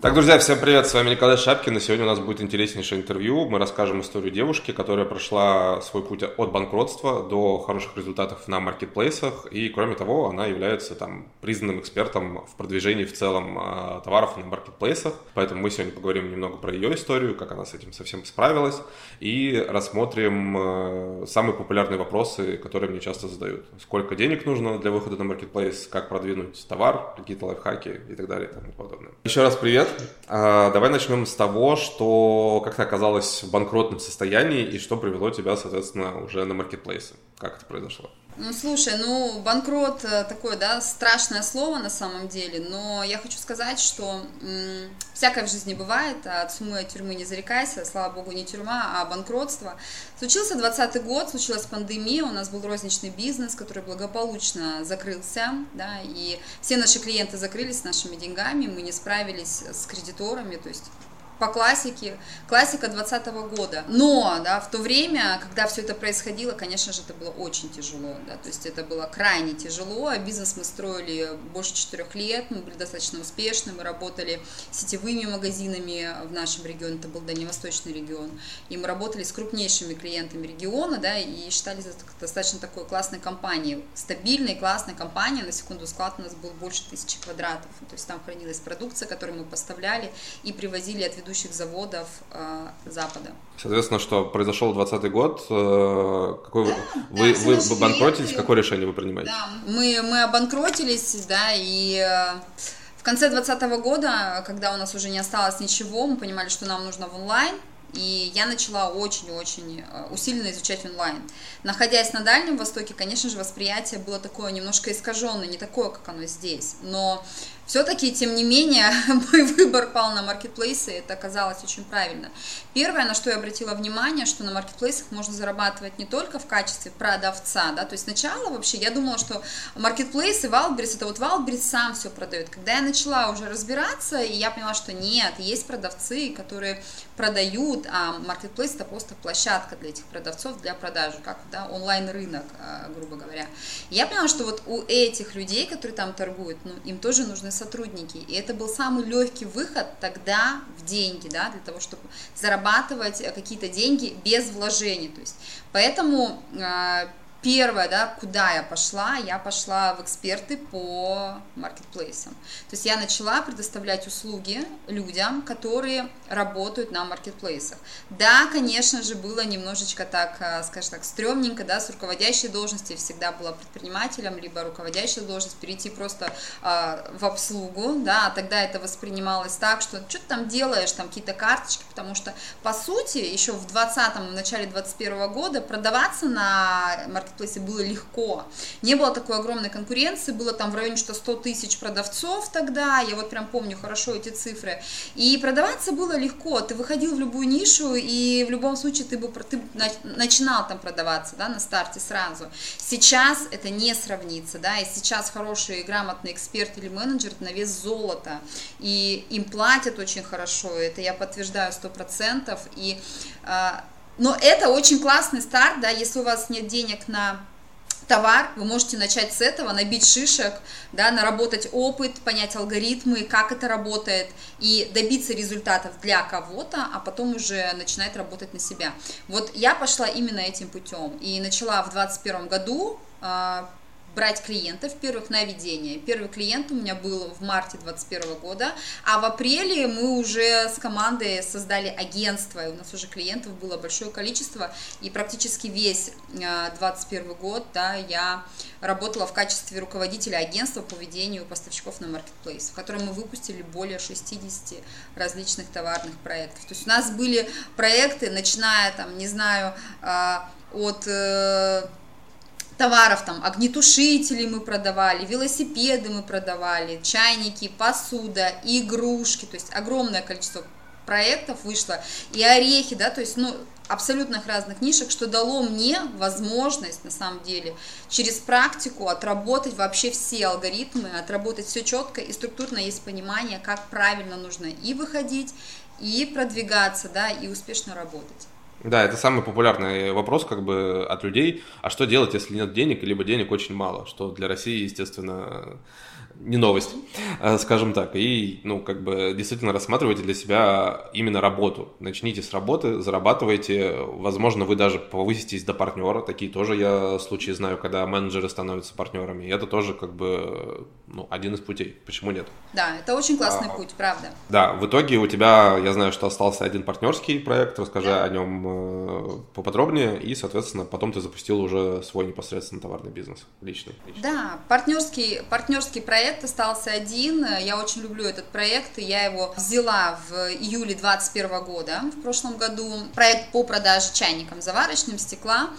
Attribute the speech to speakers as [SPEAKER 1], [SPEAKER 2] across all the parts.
[SPEAKER 1] Так, друзья, всем привет, с вами Николай Шапкин, и сегодня у нас будет интереснейшее интервью. Мы расскажем историю девушки, которая прошла свой путь от банкротства до хороших результатов на маркетплейсах, и кроме того, она является там признанным экспертом в продвижении в целом э, товаров на маркетплейсах, поэтому мы сегодня поговорим немного про ее историю, как она с этим совсем справилась, и рассмотрим э, самые популярные вопросы, которые мне часто задают. Сколько денег нужно для выхода на маркетплейс, как продвинуть товар, какие-то лайфхаки и так далее и тому подобное. Еще раз привет, а, давай начнем с того, что как ты оказалась в банкротном состоянии и что привело тебя, соответственно, уже на маркетплейсы. Как это произошло?
[SPEAKER 2] Ну, слушай, ну, банкрот э, такое, да, страшное слово на самом деле, но я хочу сказать, что м- всякое в жизни бывает, а от суммы от тюрьмы не зарекайся, слава богу, не тюрьма, а банкротство. Случился 20 год, случилась пандемия, у нас был розничный бизнес, который благополучно закрылся, да, и все наши клиенты закрылись с нашими деньгами, мы не справились с кредиторами, то есть по классике, классика 20 года. Но, да, в то время, когда все это происходило, конечно же, это было очень тяжело, да, то есть это было крайне тяжело, а бизнес мы строили больше четырех лет, мы были достаточно успешны, мы работали сетевыми магазинами в нашем регионе, это был дальневосточный регион, и мы работали с крупнейшими клиентами региона, да, и считались достаточно такой классной компанией, стабильной, классной компанией, на секунду склад у нас был больше тысячи квадратов, то есть там хранилась продукция, которую мы поставляли и привозили от ведущих заводов э, Запада.
[SPEAKER 1] Соответственно, что произошел 20 год, э, какой да, вы, да, вы, вы банкротились, какое решение вы принимаете?
[SPEAKER 2] Да, мы, мы обанкротились, да, и э, в конце 2020 года, когда у нас уже не осталось ничего, мы понимали, что нам нужно в онлайн, и я начала очень-очень э, усиленно изучать онлайн. Находясь на Дальнем Востоке, конечно же, восприятие было такое немножко искаженное, не такое, как оно здесь. Но все-таки, тем не менее, мой выбор пал на маркетплейсы, это оказалось очень правильно. Первое, на что я обратила внимание, что на маркетплейсах можно зарабатывать не только в качестве продавца, да, то есть сначала вообще я думала, что маркетплейсы, Wildberries, это вот Wildberries сам все продает. Когда я начала уже разбираться, и я поняла, что нет, есть продавцы, которые продают, а маркетплейс это просто площадка для этих продавцов для продажи, как да, онлайн-рынок, а, грубо говоря. Я поняла, что вот у этих людей, которые там торгуют, ну, им тоже нужны сотрудники. И это был самый легкий выход тогда в деньги, да, для того, чтобы зарабатывать э, какие-то деньги без вложений. То есть, поэтому э, первое, да, куда я пошла, я пошла в эксперты по маркетплейсам. То есть я начала предоставлять услуги людям, которые работают на маркетплейсах. Да, конечно же, было немножечко так, э, скажем так, стрёмненько, да, с руководящей должности всегда была предпринимателем, либо руководящая должность, перейти просто э, в обслугу, да, а тогда это воспринималось так, что что ты там делаешь, там какие-то карточки, потому что, по сути, еще в 20-м, в начале 21 года продаваться на маркетплейсах маркетплейсе было легко. Не было такой огромной конкуренции, было там в районе что 100 тысяч продавцов тогда, я вот прям помню хорошо эти цифры. И продаваться было легко, ты выходил в любую нишу, и в любом случае ты бы ты начинал там продаваться, да, на старте сразу. Сейчас это не сравнится, да, и сейчас хороший грамотный эксперт или менеджер на вес золота, и им платят очень хорошо, это я подтверждаю 100%, и а, но это очень классный старт, да, если у вас нет денег на товар, вы можете начать с этого, набить шишек, да, наработать опыт, понять алгоритмы, как это работает, и добиться результатов для кого-то, а потом уже начинать работать на себя. Вот я пошла именно этим путем и начала в 2021 году а, брать клиентов первых на ведение. Первый клиент у меня был в марте 2021 года, а в апреле мы уже с командой создали агентство, и у нас уже клиентов было большое количество, и практически весь 2021 а, год да, я работала в качестве руководителя агентства по ведению поставщиков на маркетплейс, в котором мы выпустили более 60 различных товарных проектов. То есть у нас были проекты, начиная там, не знаю, а, от э, товаров, там, огнетушители мы продавали, велосипеды мы продавали, чайники, посуда, игрушки, то есть огромное количество проектов вышло, и орехи, да, то есть, ну, абсолютных разных нишек, что дало мне возможность, на самом деле, через практику отработать вообще все алгоритмы, отработать все четко, и структурно есть понимание, как правильно нужно и выходить, и продвигаться, да, и успешно работать.
[SPEAKER 1] Да, это самый популярный вопрос как бы от людей. А что делать, если нет денег, либо денег очень мало? Что для России, естественно, не новость. э, скажем так, и, ну, как бы действительно рассматривайте для себя именно работу. Начните с работы, зарабатывайте, возможно, вы даже повыситесь до партнера, такие тоже я случаи знаю, когда менеджеры становятся партнерами, и это тоже как бы, ну, один из путей, почему нет?
[SPEAKER 2] Да, это очень классный а, путь, правда.
[SPEAKER 1] Да, в итоге у тебя, я знаю, что остался один партнерский проект, расскажи да. о нем э, поподробнее, и, соответственно, потом ты запустил уже свой непосредственно товарный бизнес личный. личный.
[SPEAKER 2] Да, партнерский, партнерский проект остался один. Я очень люблю этот проект, и я его взяла в июле 2021 года, в прошлом году. Проект по продаже чайникам заварочным, стекла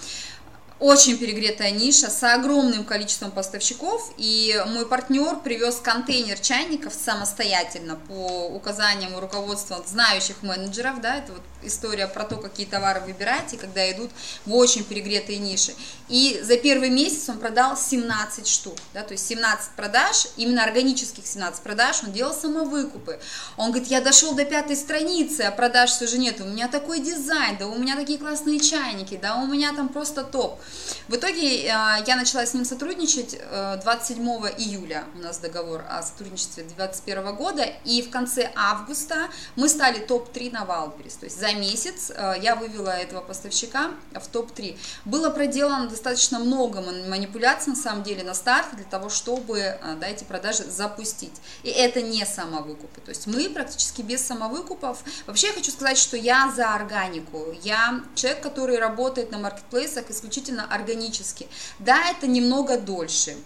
[SPEAKER 2] очень перегретая ниша с огромным количеством поставщиков, и мой партнер привез контейнер чайников самостоятельно по указаниям руководства знающих менеджеров, да, это вот история про то, какие товары выбирать, и когда идут в очень перегретые ниши. И за первый месяц он продал 17 штук, да, то есть 17 продаж, именно органических 17 продаж, он делал самовыкупы. Он говорит, я дошел до пятой страницы, а продаж все же нет, у меня такой дизайн, да у меня такие классные чайники, да у меня там просто топ. В итоге э, я начала с ним сотрудничать 27 э, июля, у нас договор о сотрудничестве 2021 года, и в конце августа мы стали топ-3 на Валберис, то есть за месяц э, я вывела этого поставщика в топ-3. Было проделано достаточно много манипуляций, на самом деле, на старте для того, чтобы да, эти продажи запустить. И это не самовыкупы, то есть мы практически без самовыкупов. Вообще я хочу сказать, что я за органику, я человек, который работает на маркетплейсах исключительно органически. Да, это немного дольше,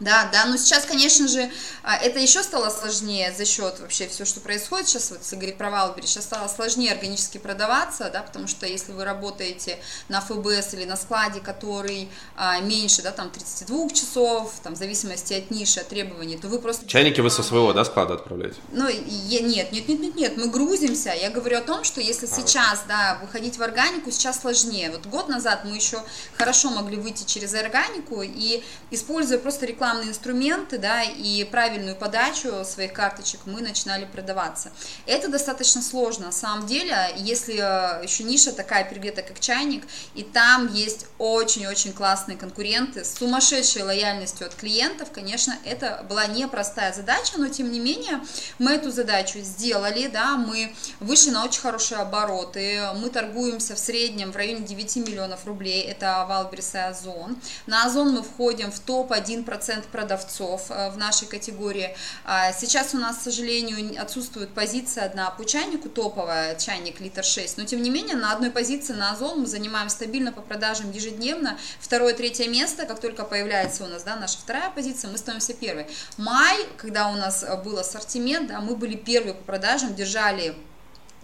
[SPEAKER 2] да, да, но сейчас, конечно же, а, это еще стало сложнее за счет вообще все, что происходит сейчас, вот если говорить про Валбери, сейчас стало сложнее органически продаваться, да, потому что если вы работаете на ФБС или на складе, который а, меньше, да, там 32 часов, там, в зависимости от ниши, от требований, то вы просто...
[SPEAKER 1] Чайники вы со своего, да, склада отправляете?
[SPEAKER 2] Ну, я, нет, нет, нет, нет, нет, мы грузимся, я говорю о том, что если а, сейчас, вот. да, выходить в органику, сейчас сложнее, вот год назад мы еще хорошо могли выйти через органику и, используя просто рекламу рекламные инструменты, да, и правильную подачу своих карточек мы начинали продаваться. Это достаточно сложно, на самом деле, если э, еще ниша такая перегретая, как чайник, и там есть очень-очень классные конкуренты с сумасшедшей лояльностью от клиентов, конечно, это была непростая задача, но тем не менее мы эту задачу сделали, да, мы вышли на очень хорошие обороты, мы торгуемся в среднем в районе 9 миллионов рублей, это Валберис и Озон. На Озон мы входим в топ-1% продавцов э, в нашей категории. А сейчас у нас, к сожалению, отсутствует позиция одна по чайнику, топовая, чайник литр 6, но тем не менее на одной позиции на Озон мы занимаем стабильно по продажам ежедневно. Второе, третье место, как только появляется у нас да, наша вторая позиция, мы становимся первой. Май, когда у нас был ассортимент, да, мы были первые по продажам, держали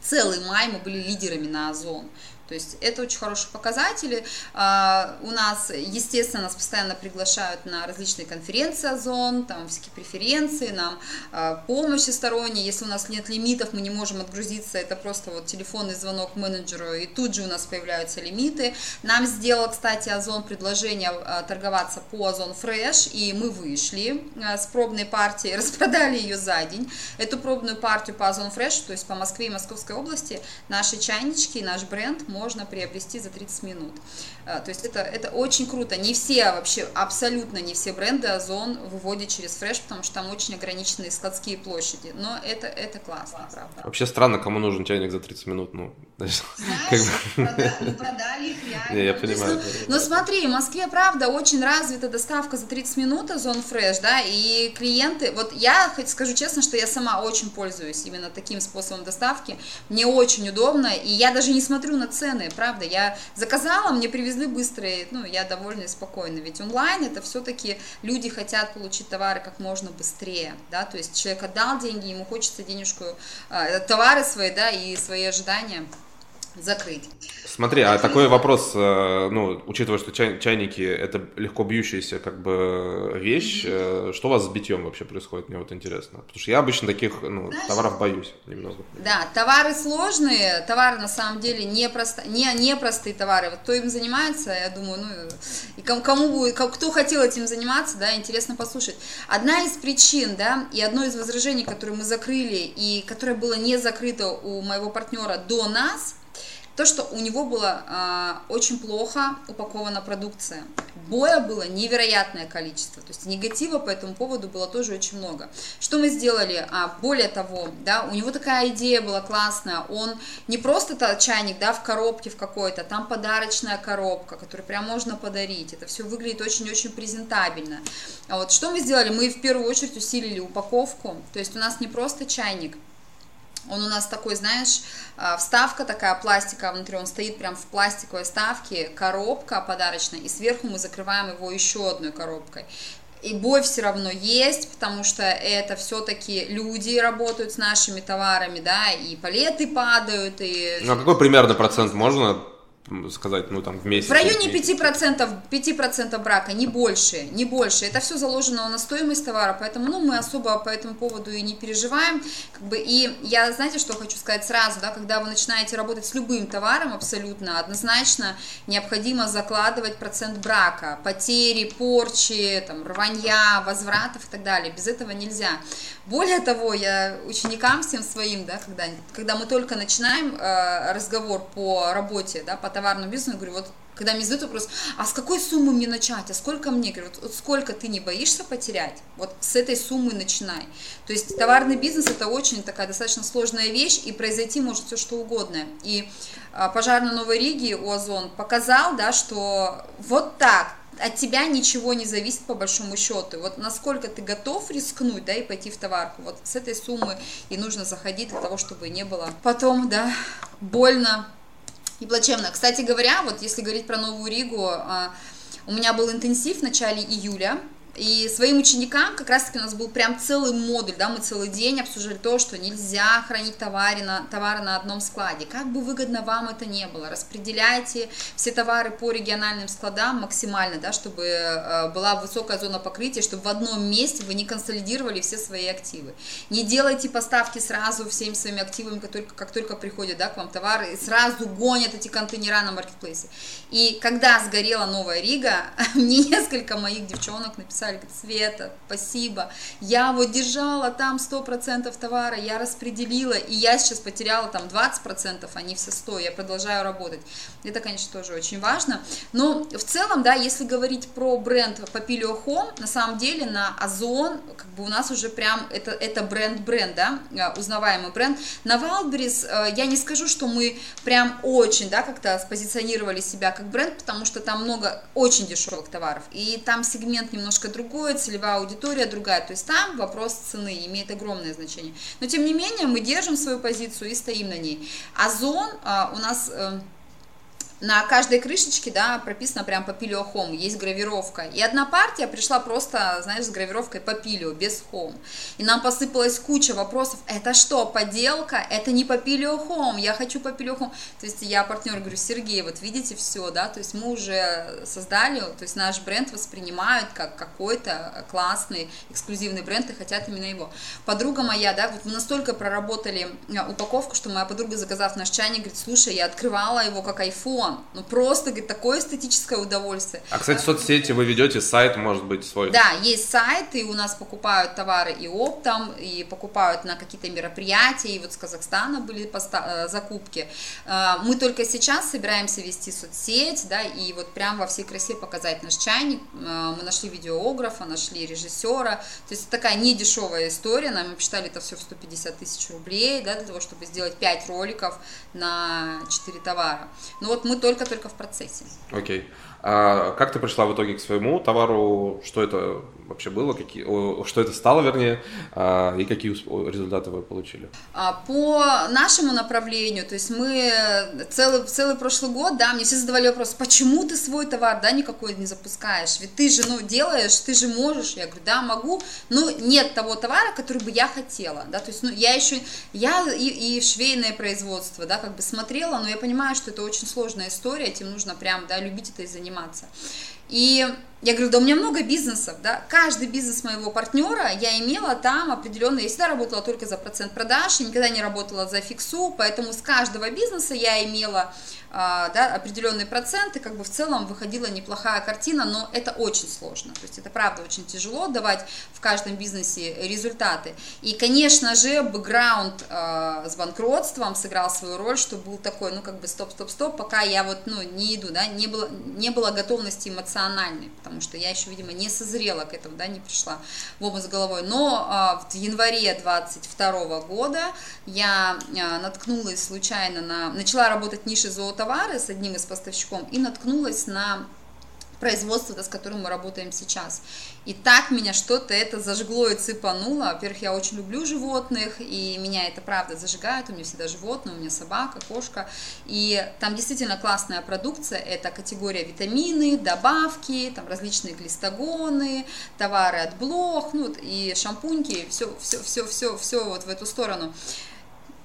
[SPEAKER 2] целый май мы были лидерами на Озон. То есть это очень хорошие показатели. А, у нас, естественно, нас постоянно приглашают на различные конференции Озон, там всякие преференции, нам а, помощь всесторонняя. Если у нас нет лимитов, мы не можем отгрузиться, это просто вот телефонный звонок менеджеру, и тут же у нас появляются лимиты. Нам сделал, кстати, Озон предложение а, торговаться по Озон Fresh, и мы вышли с пробной партией, распродали ее за день. Эту пробную партию по Озон Fresh, то есть по Москве и Московской области, наши чайнички, наш бренд можно приобрести за 30 минут. А, то есть это, это очень круто. Не все вообще, абсолютно не все бренды Озон выводят через фреш, потому что там очень ограниченные складские площади. Но это, это классно, правда.
[SPEAKER 1] Вообще странно, кому нужен чайник за 30 минут. Ну,
[SPEAKER 2] Знаешь, мы продали их реально. Не,
[SPEAKER 1] я понимаю.
[SPEAKER 2] Ну, ну смотри, в Москве, правда, очень развита доставка за 30 минут Озон Фреш, да, и клиенты, вот я хоть скажу честно, что я сама очень пользуюсь именно таким способом доставки. Мне очень удобно, и я даже не смотрю на цены цены, правда. Я заказала, мне привезли быстро, и, ну, я довольна и спокойна. Ведь онлайн это все-таки люди хотят получить товары как можно быстрее, да, то есть человек отдал деньги, ему хочется денежку, э, товары свои, да, и свои ожидания закрыть.
[SPEAKER 1] Смотри, а такой вопрос, э, ну, учитывая, что чай, чайники это легко бьющаяся как бы вещь, mm-hmm. что у вас с битьем вообще происходит, мне вот интересно. Потому что я обычно таких ну, Знаешь, товаров боюсь немного.
[SPEAKER 2] Да, товары сложные, товары на самом деле не, просто, не, не простые товары. Вот кто им занимается, я думаю, ну, и кому, кому будет, кто хотел этим заниматься, да, интересно послушать. Одна из причин, да, и одно из возражений, которое мы закрыли, и которое было не закрыто у моего партнера до нас – то, что у него была э, очень плохо упакована продукция. Боя было невероятное количество, то есть негатива по этому поводу было тоже очень много. Что мы сделали? А, более того, да, у него такая идея была классная, он не просто -то чайник, да, в коробке в какой-то, там подарочная коробка, которую прям можно подарить, это все выглядит очень-очень презентабельно. А вот что мы сделали? Мы в первую очередь усилили упаковку, то есть у нас не просто чайник, он у нас такой, знаешь, а, вставка такая пластиковая внутри, он стоит прям в пластиковой вставке, коробка подарочная, и сверху мы закрываем его еще одной коробкой. И бой все равно есть, потому что это все-таки люди работают с нашими товарами, да, и палеты падают, и...
[SPEAKER 1] Ну, а какой примерно процент можно сказать, ну там в месяц?
[SPEAKER 2] В районе 5%, 5% брака, не больше, не больше. Это все заложено на стоимость товара, поэтому ну, мы особо по этому поводу и не переживаем. Как бы, и я, знаете, что хочу сказать сразу, да, когда вы начинаете работать с любым товаром абсолютно, однозначно необходимо закладывать процент брака, потери, порчи, там, рванья, возвратов и так далее. Без этого нельзя. Более того, я ученикам всем своим, да, когда, когда мы только начинаем э, разговор по работе, да, по товарному бизнесу, говорю, вот когда мне задают вопрос, а с какой суммы мне начать, а сколько мне, говорю, вот, вот сколько ты не боишься потерять, вот с этой суммы начинай. То есть товарный бизнес это очень такая достаточно сложная вещь, и произойти может все что угодно. И а, пожар на Новой Риге у Озон показал, да, что вот так, от тебя ничего не зависит по большому счету. Вот насколько ты готов рискнуть, да, и пойти в товарку. Вот с этой суммы и нужно заходить для того, чтобы не было потом, да, больно и плачевно. Кстати говоря, вот если говорить про Новую Ригу, а, у меня был интенсив в начале июля, и своим ученикам как раз-таки у нас был прям целый модуль, да, мы целый день обсуждали то, что нельзя хранить товары на, товары на одном складе. Как бы выгодно вам это не было, распределяйте все товары по региональным складам максимально, да, чтобы э, была высокая зона покрытия, чтобы в одном месте вы не консолидировали все свои активы. Не делайте поставки сразу всеми своими активами, как только, как только приходят да, к вам товары, сразу гонят эти контейнера на маркетплейсе. И когда сгорела Новая Рига, мне несколько моих девчонок написали, написали, говорит, Света, спасибо, я вот держала там 100% товара, я распределила, и я сейчас потеряла там 20%, а не все 100, я продолжаю работать. Это, конечно, тоже очень важно. Но в целом, да, если говорить про бренд Papilio Home, на самом деле на Озон, как бы у нас уже прям, это, это бренд-бренд, да, э, узнаваемый бренд. На Wildberries э, я не скажу, что мы прям очень, да, как-то спозиционировали себя как бренд, потому что там много очень дешевых товаров, и там сегмент немножко другое, целевая аудитория другая. То есть там вопрос цены имеет огромное значение. Но тем не менее мы держим свою позицию и стоим на ней. Озон а, у нас... На каждой крышечке, да, прописано прям Papilio Home, есть гравировка. И одна партия пришла просто, знаешь, с гравировкой Papilio, без Home. И нам посыпалась куча вопросов, это что, подделка? Это не Papilio Home, я хочу Papilio Home. То есть я партнер говорю, Сергей, вот видите все, да, то есть мы уже создали, то есть наш бренд воспринимают как какой-то классный эксклюзивный бренд и хотят именно его. Подруга моя, да, вот мы настолько проработали э, упаковку, что моя подруга, заказав наш чайник, говорит, слушай, я открывала его как iPhone, iPhone. Ну просто, говорит, такое эстетическое удовольствие.
[SPEAKER 1] А, кстати, в соцсети вы ведете сайт, может быть, свой?
[SPEAKER 2] Да, есть сайт, и у нас покупают товары и оптом, и покупают на какие-то мероприятия, и вот с Казахстана были э, закупки. Э, мы только сейчас собираемся вести соцсеть, да, и вот прям во всей красе показать наш чайник. Э, мы нашли видеографа, нашли режиссера, то есть такая недешевая история, нам посчитали это все в 150 тысяч рублей, да, для того, чтобы сделать 5 роликов на 4 товара. Ну вот мы только-только в процессе.
[SPEAKER 1] Окей. Okay. А как ты пришла в итоге к своему товару? Что это вообще было? Какие, что это стало, вернее? А, и какие результаты вы получили?
[SPEAKER 2] А, по нашему направлению, то есть мы целый, целый прошлый год, да, мне все задавали вопрос, почему ты свой товар, да, никакой не запускаешь? Ведь ты же, ну, делаешь, ты же можешь. Я говорю, да, могу, но нет того товара, который бы я хотела, да, то есть, ну, я еще, я и, и швейное производство, да, как бы смотрела, но я понимаю, что это очень сложная история, этим нужно прям, да, любить это и заниматься. И я говорю, да у меня много бизнесов, да, каждый бизнес моего партнера я имела там определенные, я всегда работала только за процент продаж, я никогда не работала за фиксу, поэтому с каждого бизнеса я имела а, да, определенные проценты, как бы в целом выходила неплохая картина, но это очень сложно, то есть это правда очень тяжело давать в каждом бизнесе результаты. И, конечно же, бэкграунд э, с банкротством сыграл свою роль, что был такой, ну, как бы стоп-стоп-стоп, пока я вот, ну, не иду, да, не было, не было готовности эмоциональной, потому что я еще, видимо, не созрела к этому, да, не пришла в область головой. Но э, в январе 22 года я э, наткнулась случайно на, начала работать в нише золота товары с одним из поставщиком и наткнулась на производство, с которым мы работаем сейчас. И так меня что-то это зажгло и цепануло. Во-первых, я очень люблю животных, и меня это правда зажигает. У меня всегда животные, у меня собака, кошка. И там действительно классная продукция. Это категория витамины, добавки, там различные глистогоны, товары от блох, ну, и шампуньки, все, все, все, все, все вот в эту сторону.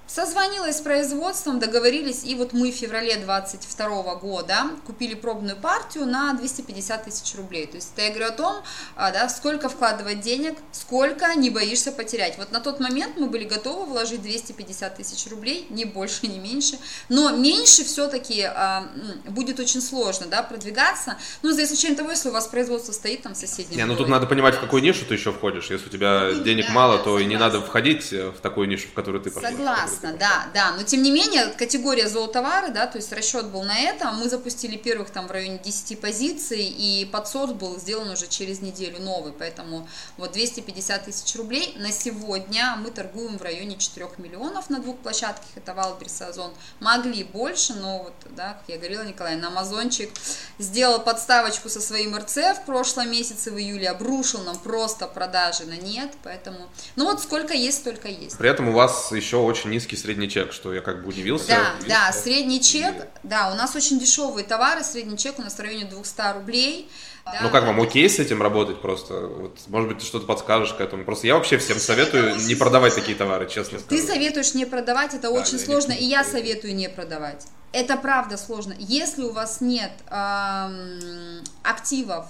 [SPEAKER 2] Созвонилась с производством, договорились, и вот мы в феврале 22 года купили пробную партию на 250 тысяч рублей. То есть это я говорю о том, а, да, сколько вкладывать денег, сколько не боишься потерять. Вот на тот момент мы были готовы вложить 250 тысяч рублей, не больше, не меньше, но меньше все-таки а, будет очень сложно, да, продвигаться, ну, за исключением того, если у вас производство стоит там в соседнем
[SPEAKER 1] Не, ну тут надо понимать, в какую нишу ты еще входишь. Если у тебя ну, денег да, мало, то согласна. и не надо входить в такую нишу, в которую ты
[SPEAKER 2] пошел. Согласна Согласна, да, да. Но тем не менее, категория золотовары, да, то есть расчет был на это. Мы запустили первых там в районе 10 позиций, и подсорс был сделан уже через неделю новый. Поэтому вот 250 тысяч рублей на сегодня мы торгуем в районе 4 миллионов на двух площадках. Это Wildberries и Озон. Могли больше, но вот, да, как я говорила, Николай, наш Озончик сделал подставочку со своим РЦ в прошлом месяце, в июле, обрушил нам просто продажи на нет. Поэтому, ну вот сколько есть, столько есть.
[SPEAKER 1] При этом у вас еще очень низкий средний чек, что я как бы удивился.
[SPEAKER 2] Да, удивился. да, средний чек, да, у нас очень дешевые товары, средний чек у нас в районе 200 рублей.
[SPEAKER 1] Да, ну как вам окей с этим работать просто? Вот, может быть, ты что-то подскажешь к этому? Просто я вообще всем советую не продавать такие товары, честно
[SPEAKER 2] скажу. Ты советуешь не продавать, это да, очень сложно, и я советую не продавать. Это правда сложно. Если у вас нет эм, активов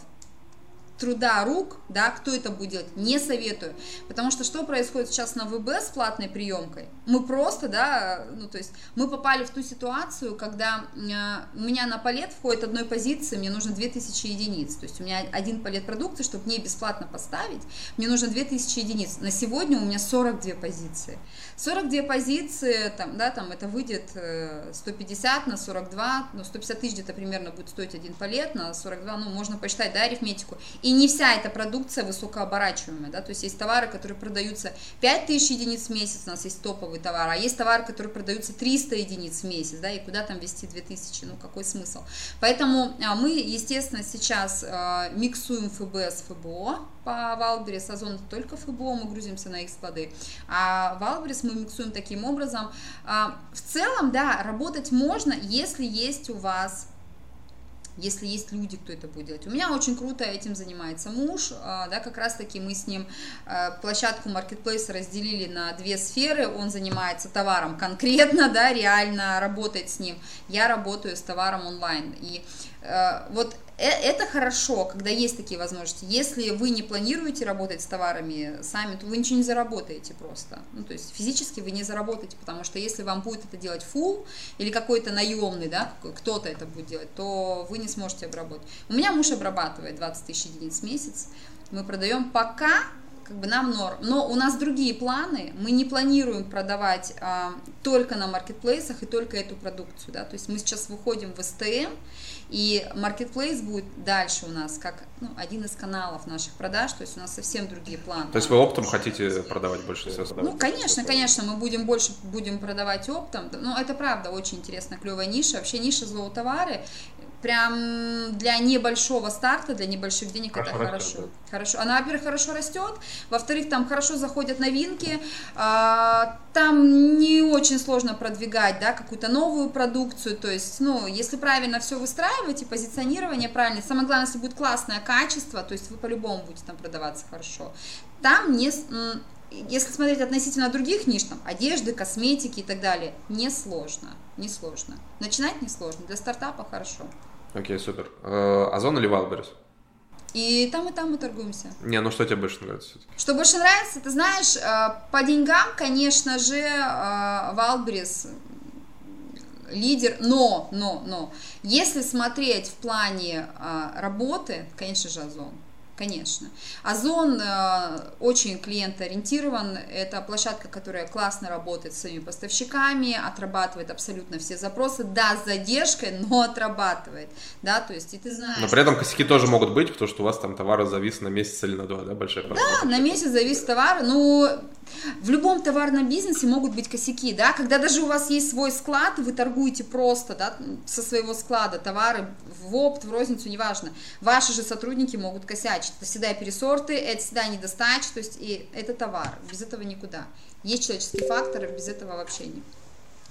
[SPEAKER 2] труда рук, да, кто это будет делать, не советую. Потому что что происходит сейчас на ВБ с платной приемкой? Мы просто, да, ну то есть мы попали в ту ситуацию, когда э, у меня на палет входит одной позиции, мне нужно 2000 единиц. То есть у меня один палет продукции, чтобы мне бесплатно поставить, мне нужно 2000 единиц. На сегодня у меня 42 позиции. 42 позиции, там, да, там это выйдет 150 э, на 42, ну 150 тысяч где-то примерно будет стоить один палет, на 42, ну можно посчитать, да, арифметику. И не вся эта продукция высокооборачиваемая, да, то есть есть товары, которые продаются 5000 единиц в месяц, у нас есть топовый товар, а есть товары, которые продаются 300 единиц в месяц, да, и куда там вести 2000, ну какой смысл. Поэтому а, мы, естественно, сейчас а, миксуем FBS с FBO, по Wildberries, Озон только FBO, мы грузимся на их склады, а Wildberries мы миксуем таким образом. А, в целом, да, работать можно, если есть у вас если есть люди, кто это будет делать. У меня очень круто этим занимается муж, а, да, как раз таки мы с ним а, площадку Marketplace разделили на две сферы, он занимается товаром конкретно, да, реально работает с ним, я работаю с товаром онлайн, и вот э, это хорошо, когда есть такие возможности. Если вы не планируете работать с товарами сами, то вы ничего не заработаете просто. Ну, то есть физически вы не заработаете, потому что если вам будет это делать full или какой-то наемный, да, кто-то это будет делать, то вы не сможете обработать. У меня муж обрабатывает 20 тысяч единиц в месяц. Мы продаем пока как бы нам норм. Но у нас другие планы, мы не планируем продавать а, только на маркетплейсах и только эту продукцию, да, то есть мы сейчас выходим в СТМ, и Marketplace будет дальше у нас как ну, один из каналов наших продаж, то есть у нас совсем другие планы.
[SPEAKER 1] То есть вы оптом хотите продавать больше всего?
[SPEAKER 2] Ну, конечно, конечно, мы будем больше будем продавать оптом. Ну, это правда очень интересная, клевая ниша. Вообще ниша злоутовары прям для небольшого старта, для небольших денег хорошо это хорошо. Растет, да. Хорошо. Она, во-первых, хорошо растет, во-вторых, там хорошо заходят новинки, а, там не очень сложно продвигать, да, какую-то новую продукцию, то есть, ну, если правильно все выстраивать и позиционирование правильно, самое главное, если будет классное качество, то есть вы по-любому будете там продаваться хорошо. Там не, если смотреть относительно других ниш, там, одежды, косметики и так далее, не сложно, не сложно. Начинать не сложно, для стартапа хорошо.
[SPEAKER 1] Окей, супер. Э, Озон или Wildberries?
[SPEAKER 2] И там, и там мы торгуемся.
[SPEAKER 1] Не, ну что тебе больше нравится?
[SPEAKER 2] Что больше нравится, ты знаешь, э, по деньгам, конечно же, Wildberries лидер, но, но, но, если смотреть в плане работы, конечно же, Озон. Конечно. Озон э, очень клиентоориентирован. Это площадка, которая классно работает с своими поставщиками, отрабатывает абсолютно все запросы. Да, с задержкой, но отрабатывает. Да, то есть, и ты знаешь...
[SPEAKER 1] Но при этом косяки тоже могут быть, потому что у вас там товары завис на месяц или на два, да, большая
[SPEAKER 2] проблема. Да, на месяц завис товар. Ну, в любом товарном бизнесе могут быть косяки, да, когда даже у вас есть свой склад, вы торгуете просто, да, со своего склада товары в опт, в розницу, неважно. Ваши же сотрудники могут косячить. Это всегда пересорты, это всегда недостача, то есть и это товар, без этого никуда. Есть человеческие факторы, без этого вообще не.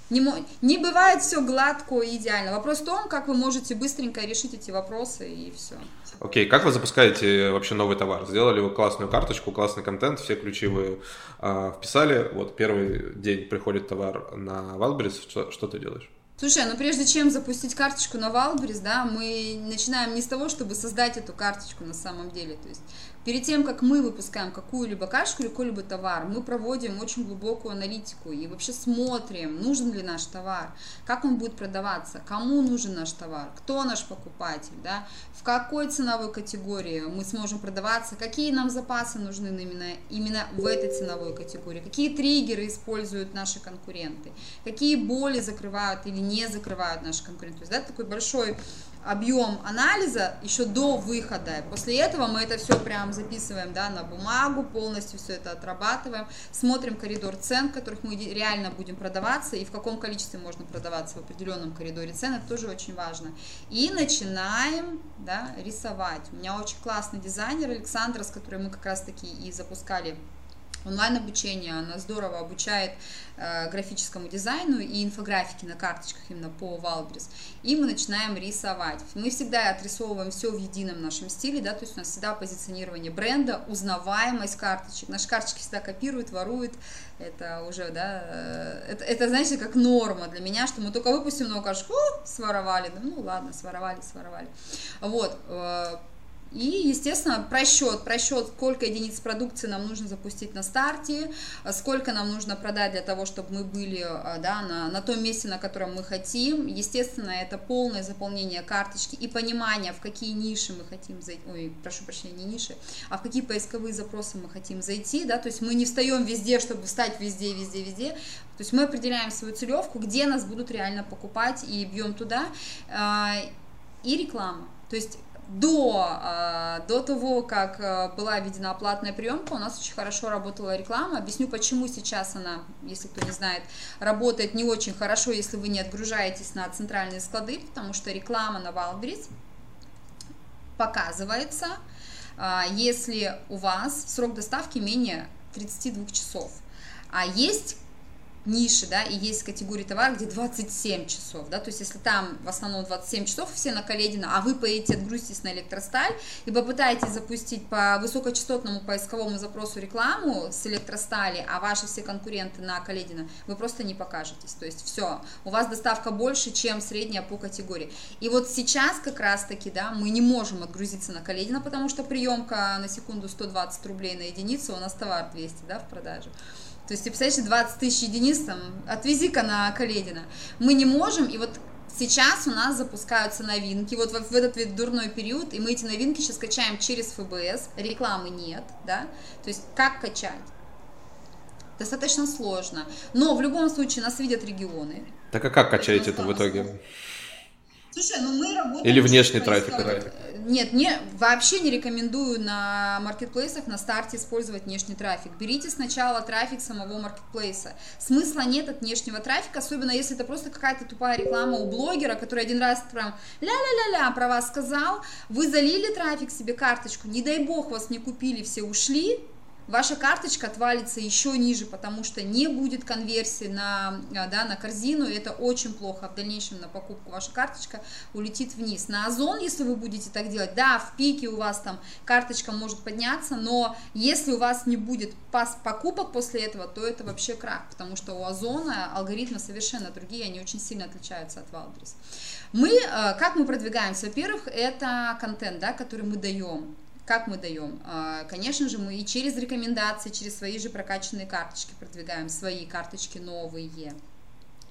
[SPEAKER 2] Не, не бывает все гладко и идеально. Вопрос в том, как вы можете быстренько решить эти вопросы и все.
[SPEAKER 1] Окей, okay. как вы запускаете вообще новый товар? Сделали вы классную карточку, классный контент, все ключи вы э, вписали. Вот первый день приходит товар на Wildberries, что, что ты делаешь?
[SPEAKER 2] Слушай, ну прежде чем запустить карточку на Wildberries, да, мы начинаем не с того, чтобы создать эту карточку на самом деле. То есть Перед тем, как мы выпускаем какую-либо кашку или какой-либо товар, мы проводим очень глубокую аналитику и вообще смотрим, нужен ли наш товар, как он будет продаваться, кому нужен наш товар, кто наш покупатель, да, в какой ценовой категории мы сможем продаваться, какие нам запасы нужны именно, именно в этой ценовой категории, какие триггеры используют наши конкуренты, какие боли закрывают или не закрывают наши конкуренты. То есть, да, такой большой объем анализа еще до выхода. После этого мы это все прям записываем да, на бумагу, полностью все это отрабатываем, смотрим коридор цен, в которых мы реально будем продаваться и в каком количестве можно продаваться в определенном коридоре цен, это тоже очень важно. И начинаем да, рисовать. У меня очень классный дизайнер Александра, с которой мы как раз таки и запускали онлайн-обучение, она здорово обучает э, графическому дизайну и инфографике на карточках именно по Валбрис. И мы начинаем рисовать. Мы всегда отрисовываем все в едином нашем стиле, да, то есть у нас всегда позиционирование бренда, узнаваемость карточек. Наши карточки всегда копируют, воруют. Это уже, да, э, это, это знаете, как норма для меня, что мы только выпустим новую карточку, своровали, ну ладно, своровали, своровали. Вот, э, и, естественно, просчет, просчет, сколько единиц продукции нам нужно запустить на старте, сколько нам нужно продать для того, чтобы мы были а, да, на, на том месте, на котором мы хотим. Естественно, это полное заполнение карточки и понимание, в какие ниши мы хотим зайти, ой, прошу прощения, не ниши, а в какие поисковые запросы мы хотим зайти, да, то есть мы не встаем везде, чтобы встать везде, везде, везде, то есть мы определяем свою целевку, где нас будут реально покупать и бьем туда, а, и реклама. То есть до, а, до того, как а, была введена платная приемка, у нас очень хорошо работала реклама. Объясню, почему сейчас она, если кто не знает, работает не очень хорошо, если вы не отгружаетесь на центральные склады, потому что реклама на Wildberries показывается, а, если у вас срок доставки менее 32 часов. А есть ниши, да, и есть категории товара, где 27 часов, да, то есть если там в основном 27 часов все на Каледина, а вы поедете, отгрузитесь на электросталь и попытаетесь запустить по высокочастотному поисковому запросу рекламу с электростали, а ваши все конкуренты на Каледина, вы просто не покажетесь, то есть все, у вас доставка больше, чем средняя по категории. И вот сейчас как раз таки, да, мы не можем отгрузиться на Каледина, потому что приемка на секунду 120 рублей на единицу, у нас товар 200, да, в продаже. То есть, ты представляешь, 20 тысяч единиц, там, отвези-ка на Каледина. Мы не можем, и вот сейчас у нас запускаются новинки, вот в, в этот вот дурной период, и мы эти новинки сейчас качаем через ФБС, рекламы нет, да, то есть как качать? Достаточно сложно, но в любом случае нас видят регионы.
[SPEAKER 1] Так а как качаете это в итоге?
[SPEAKER 2] Слушай, ну мы работаем...
[SPEAKER 1] Или внешний трафик?
[SPEAKER 2] Нет, не, вообще не рекомендую на маркетплейсах на старте использовать внешний трафик. Берите сначала трафик самого маркетплейса. Смысла нет от внешнего трафика, особенно если это просто какая-то тупая реклама у блогера, который один раз прям ля-ля-ля-ля про вас сказал, вы залили трафик себе карточку, не дай бог вас не купили, все ушли, ваша карточка отвалится еще ниже, потому что не будет конверсии на, а, да, на корзину, и это очень плохо. В дальнейшем на покупку ваша карточка улетит вниз. На Озон, если вы будете так делать, да, в пике у вас там карточка может подняться, но если у вас не будет пас покупок после этого, то это вообще крах, потому что у Озона алгоритмы совершенно другие, они очень сильно отличаются от Wildberries. Мы, э, как мы продвигаемся? Во-первых, это контент, да, который мы даем как мы даем? А, конечно же, мы и через рекомендации, через свои же прокачанные карточки продвигаем свои карточки новые.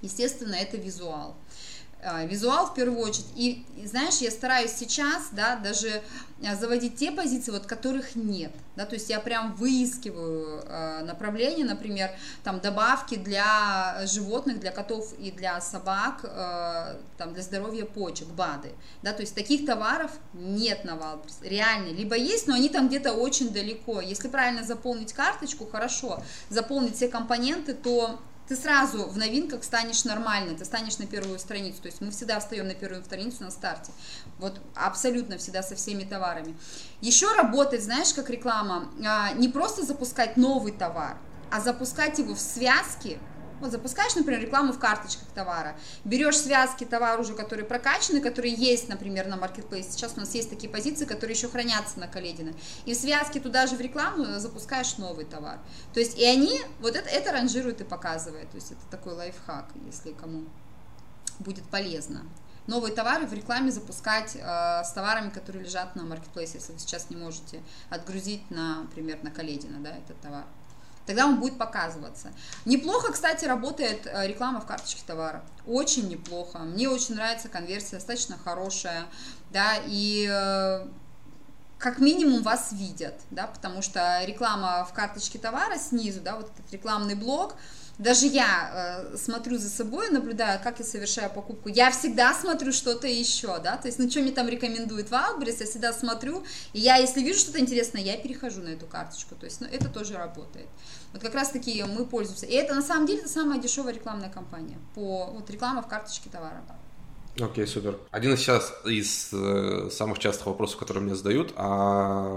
[SPEAKER 2] Естественно, это визуал. А, визуал в первую очередь. И, знаешь, я стараюсь сейчас, да, даже а, заводить те позиции, вот которых нет, да, то есть я прям выискиваю э, направления, например, там добавки для животных, для котов и для собак, э, там для здоровья почек, БАДы, да, то есть таких товаров нет на Wildberries, реально, либо есть, но они там где-то очень далеко, если правильно заполнить карточку, хорошо, заполнить все компоненты, то ты сразу в новинках станешь нормально, ты станешь на первую страницу. То есть мы всегда встаем на первую страницу на старте. Вот абсолютно всегда со всеми товарами. Еще работает, знаешь, как реклама, а, не просто запускать новый товар, а запускать его в связке вот запускаешь, например, рекламу в карточках товара, берешь связки товара уже, которые прокачаны, которые есть, например, на маркетплейсе. Сейчас у нас есть такие позиции, которые еще хранятся на Каледина. И в связке туда же в рекламу запускаешь новый товар. То есть и они, вот это, это ранжируют и показывают. То есть это такой лайфхак, если кому будет полезно. Новые товары в рекламе запускать э, с товарами, которые лежат на маркетплейсе, если вы сейчас не можете отгрузить, на, например, на Каледина, да, этот товар тогда он будет показываться. Неплохо, кстати, работает э, реклама в карточке товара. Очень неплохо. Мне очень нравится конверсия, достаточно хорошая, да, и э, как минимум вас видят, да, потому что реклама в карточке товара снизу, да, вот этот рекламный блок, даже я э, смотрю за собой, наблюдаю, как я совершаю покупку. Я всегда смотрю что-то еще, да, то есть, ну, что мне там рекомендует Wildberries, я всегда смотрю, и я, если вижу что-то интересное, я перехожу на эту карточку, то есть, ну, это тоже работает. Вот как раз таки мы пользуемся. И это, на самом деле, это самая дешевая рекламная кампания по вот реклама в карточке товара.
[SPEAKER 1] Окей, okay, супер. Один из сейчас из э, самых частых вопросов, которые мне задают, а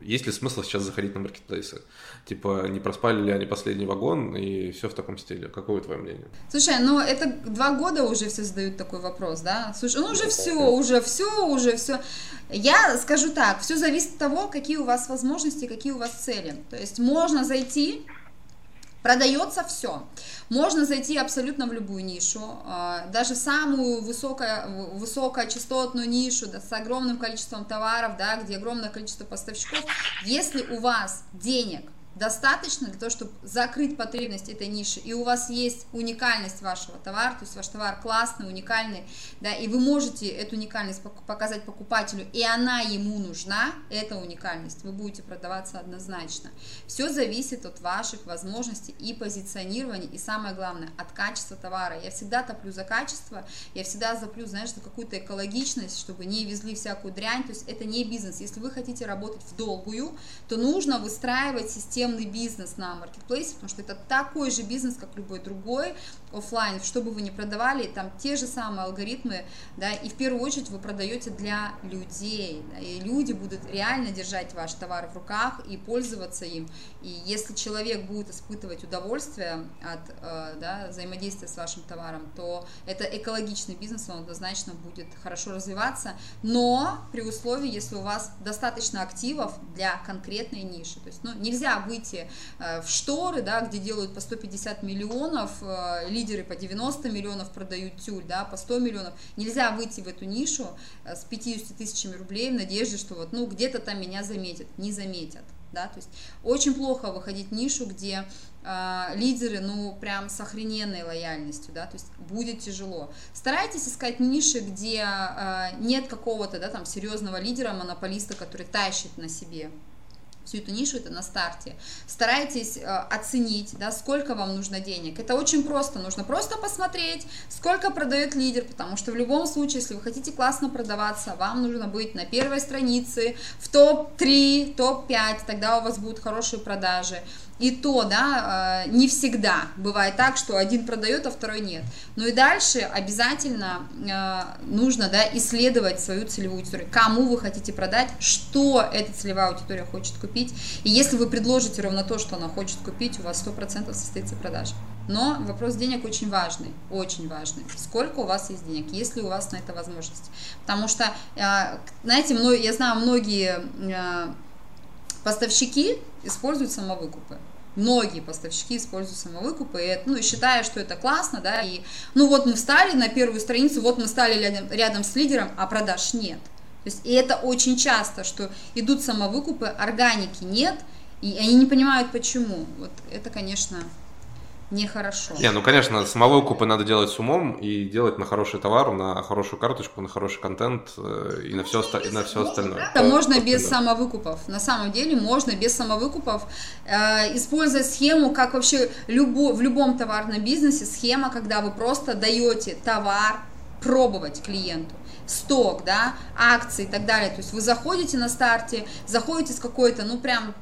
[SPEAKER 1] есть ли смысл сейчас заходить на маркетплейсы? Типа, не проспали ли они последний вагон и все в таком стиле? Какое твое мнение?
[SPEAKER 2] Слушай, ну это два года уже все задают такой вопрос, да? Слушай, ну уже все, уже все, уже все. Я скажу так, все зависит от того, какие у вас возможности, какие у вас цели. То есть можно зайти Продается все. Можно зайти абсолютно в любую нишу, а, даже в самую высокую, высокочастотную нишу, да, с огромным количеством товаров, да, где огромное количество поставщиков. Если у вас денег достаточно для того, чтобы закрыть потребность этой ниши, и у вас есть уникальность вашего товара, то есть ваш товар классный, уникальный, да, и вы можете эту уникальность показать покупателю, и она ему нужна, эта уникальность, вы будете продаваться однозначно. Все зависит от ваших возможностей и позиционирования, и самое главное, от качества товара. Я всегда топлю за качество, я всегда заплю, знаешь, за какую-то экологичность, чтобы не везли всякую дрянь, то есть это не бизнес. Если вы хотите работать в долгую, то нужно выстраивать систему системный бизнес на маркетплейсе, потому что это такой же бизнес, как любой другой офлайн, что бы вы ни продавали, там те же самые алгоритмы, да, и в первую очередь вы продаете для людей, да, и люди будут реально держать ваш товар в руках и пользоваться им, и если человек будет испытывать удовольствие от э, да, взаимодействия с вашим товаром, то это экологичный бизнес, он однозначно будет хорошо развиваться, но при условии, если у вас достаточно активов для конкретной ниши, то есть ну, нельзя выйти э, в шторы, да, где делают по 150 миллионов, э, лидеры по 90 миллионов продают тюль, да, по 100 миллионов. Нельзя выйти в эту нишу э, с 50 тысячами рублей в надежде, что вот, ну, где-то там меня заметят. Не заметят. Да, то есть очень плохо выходить в нишу, где э, лидеры, ну, прям с охрененной лояльностью, да, то есть будет тяжело. Старайтесь искать ниши, где э, нет какого-то, да, там, серьезного лидера, монополиста, который тащит на себе всю эту нишу, это на старте. Старайтесь э, оценить, да, сколько вам нужно денег. Это очень просто, нужно просто посмотреть, сколько продает лидер, потому что в любом случае, если вы хотите классно продаваться, вам нужно быть на первой странице, в топ-3, топ-5, тогда у вас будут хорошие продажи. И то, да, э, не всегда бывает так, что один продает, а второй нет. Ну и дальше обязательно э, нужно, да, исследовать свою целевую аудиторию. Кому вы хотите продать, что эта целевая аудитория хочет купить. И если вы предложите ровно то, что она хочет купить, у вас 100% состоится продажа. Но вопрос денег очень важный, очень важный. Сколько у вас есть денег, есть ли у вас на это возможность. Потому что, э, знаете, я знаю многие поставщики используют самовыкупы многие поставщики используют самовыкупы, и, ну, и считая, что это классно, да, и, ну, вот мы встали на первую страницу, вот мы стали рядом, рядом с лидером, а продаж нет. есть, и это очень часто, что идут самовыкупы, органики нет, и они не понимают почему. Вот это, конечно, нехорошо.
[SPEAKER 1] Не, ну, конечно, самого купы надо делать с умом и делать на хороший товар, на хорошую карточку, на хороший контент э, и на все, оста- и на все остальное.
[SPEAKER 2] Это можно без самовыкупов. На самом деле можно без самовыкупов, э, используя схему, как вообще любо, в любом товарном бизнесе, схема, когда вы просто даете товар пробовать клиенту сток, да, акции и так далее. То есть вы заходите на старте, заходите с какой-то, ну прям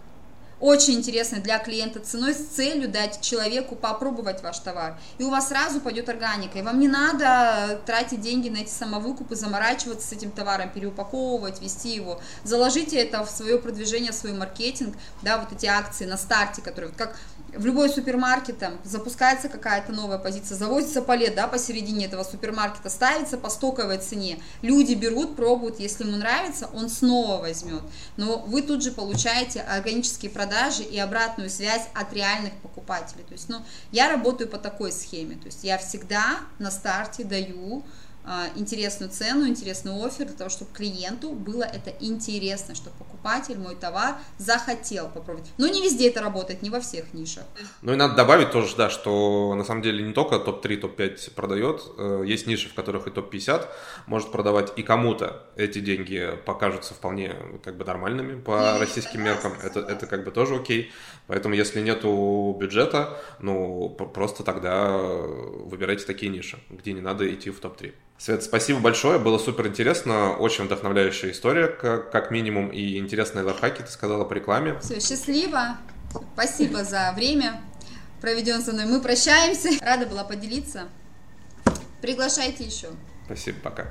[SPEAKER 2] очень интересной для клиента ценой с целью дать человеку попробовать ваш товар. И у вас сразу пойдет органика. И вам не надо тратить деньги на эти самовыкупы, заморачиваться с этим товаром, переупаковывать, вести его. Заложите это в свое продвижение, в свой маркетинг, да, вот эти акции на старте, которые, как в любой супермаркет там запускается какая-то новая позиция, завозится палет, да, посередине этого супермаркета, ставится по стоковой цене. Люди берут, пробуют, если ему нравится, он снова возьмет. Но вы тут же получаете органические продажи и обратную связь от реальных покупателей. То есть, ну, я работаю по такой схеме. То есть я всегда на старте даю интересную цену, интересный офер для того, чтобы клиенту было это интересно, чтобы покупатель мой товар захотел попробовать. Но не везде это работает, не во всех нишах.
[SPEAKER 1] Ну и надо добавить тоже, да, что на самом деле не только топ-3, топ-5 продает, э, есть ниши, в которых и топ-50 может продавать, и кому-то эти деньги покажутся вполне как бы нормальными по российским меркам, это, это как бы тоже окей. Поэтому если нету бюджета, ну просто тогда выбирайте такие ниши, где не надо идти в топ-3. Свет, спасибо большое, было супер интересно, очень вдохновляющая история, как, как минимум, и интересные лайфхаки ты сказала по рекламе.
[SPEAKER 2] Все, счастливо, спасибо за время, проведен со мной. Мы прощаемся, рада была поделиться. Приглашайте еще.
[SPEAKER 1] Спасибо, пока.